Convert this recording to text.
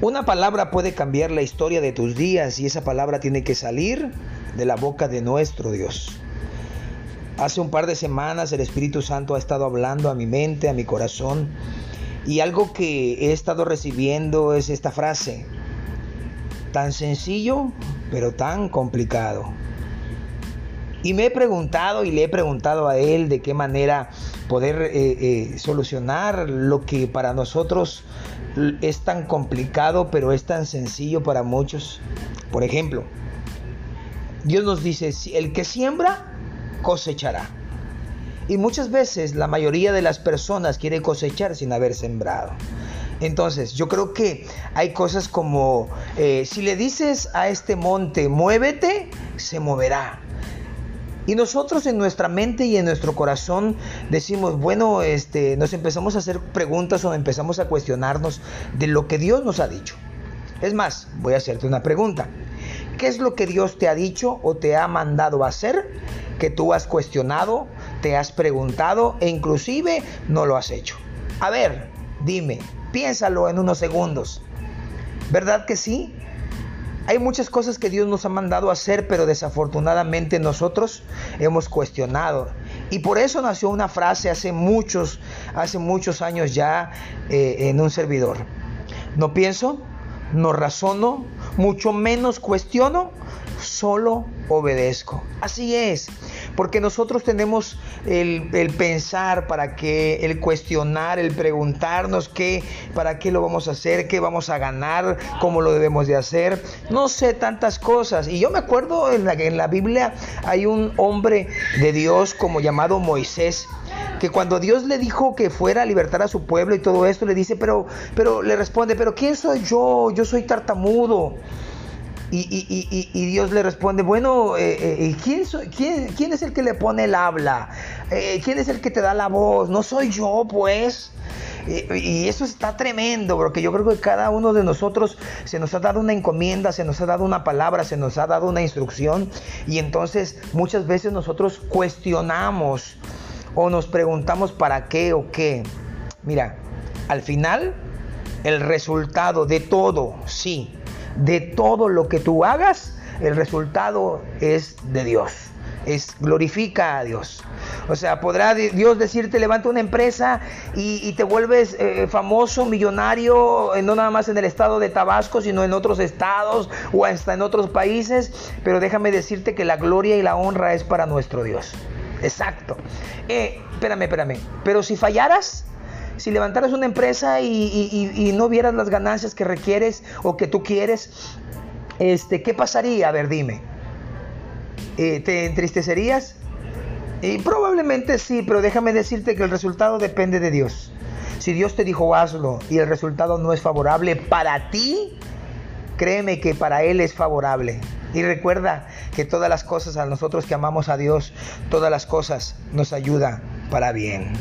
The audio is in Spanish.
Una palabra puede cambiar la historia de tus días y esa palabra tiene que salir de la boca de nuestro Dios. Hace un par de semanas el Espíritu Santo ha estado hablando a mi mente, a mi corazón, y algo que he estado recibiendo es esta frase, tan sencillo, pero tan complicado. Y me he preguntado y le he preguntado a él de qué manera poder eh, eh, solucionar lo que para nosotros es tan complicado, pero es tan sencillo para muchos. Por ejemplo, Dios nos dice, el que siembra, cosechará. Y muchas veces la mayoría de las personas quiere cosechar sin haber sembrado. Entonces, yo creo que hay cosas como, eh, si le dices a este monte, muévete, se moverá. Y nosotros en nuestra mente y en nuestro corazón decimos, bueno, este, nos empezamos a hacer preguntas o empezamos a cuestionarnos de lo que Dios nos ha dicho. Es más, voy a hacerte una pregunta. ¿Qué es lo que Dios te ha dicho o te ha mandado hacer que tú has cuestionado, te has preguntado e inclusive no lo has hecho? A ver, dime, piénsalo en unos segundos. ¿Verdad que sí? Hay muchas cosas que Dios nos ha mandado a hacer, pero desafortunadamente nosotros hemos cuestionado. Y por eso nació una frase hace muchos, hace muchos años ya eh, en un servidor. No pienso, no razono, mucho menos cuestiono, solo obedezco. Así es porque nosotros tenemos el, pensar para qué, el cuestionar, el preguntarnos qué, para qué lo vamos a hacer, qué vamos a ganar, cómo lo debemos de hacer. No sé tantas cosas. Y yo me acuerdo en la, en la Biblia hay un hombre de Dios como llamado Moisés que cuando Dios le dijo que fuera a libertar a su pueblo y todo esto, le dice, pero, pero le responde, pero ¿quién soy yo? Yo soy tartamudo. Y, Dios le responde, bueno, eh, eh, ¿quién, quién, es el que le pone el habla? Eh, ¿Quién es el que te da la voz? No soy yo, pues. Y eso está tremendo, porque yo creo que cada uno de nosotros se nos ha dado una encomienda, se nos ha dado una palabra, se nos ha dado una instrucción. Y entonces muchas veces nosotros cuestionamos o nos preguntamos para qué o qué. Mira, al final, el resultado de todo, sí, de todo lo que tú hagas, el resultado es de Dios. Es glorifica a Dios. O sea, podrá Dios decirte, levanta una empresa y, te vuelves eh, famoso, millonario, eh, no nada más en el estado de Tabasco, sino en otros estados o hasta en otros países. Pero déjame decirte que la gloria y la honra es para nuestro Dios. Exacto. Eh, espérame, espérame. Pero si fallaras, si levantaras una empresa y, no vieras las ganancias que requieres o que tú quieres, este, ¿qué pasaría? A ver, dime. Eh, ¿Te entristecerías? Y probablemente sí, pero déjame decirte que el resultado depende de Dios. Si Dios te dijo hazlo y el resultado no es favorable para ti, créeme que para Él es favorable. Y recuerda que todas las cosas a nosotros que amamos a Dios, todas las cosas nos ayudan para bien.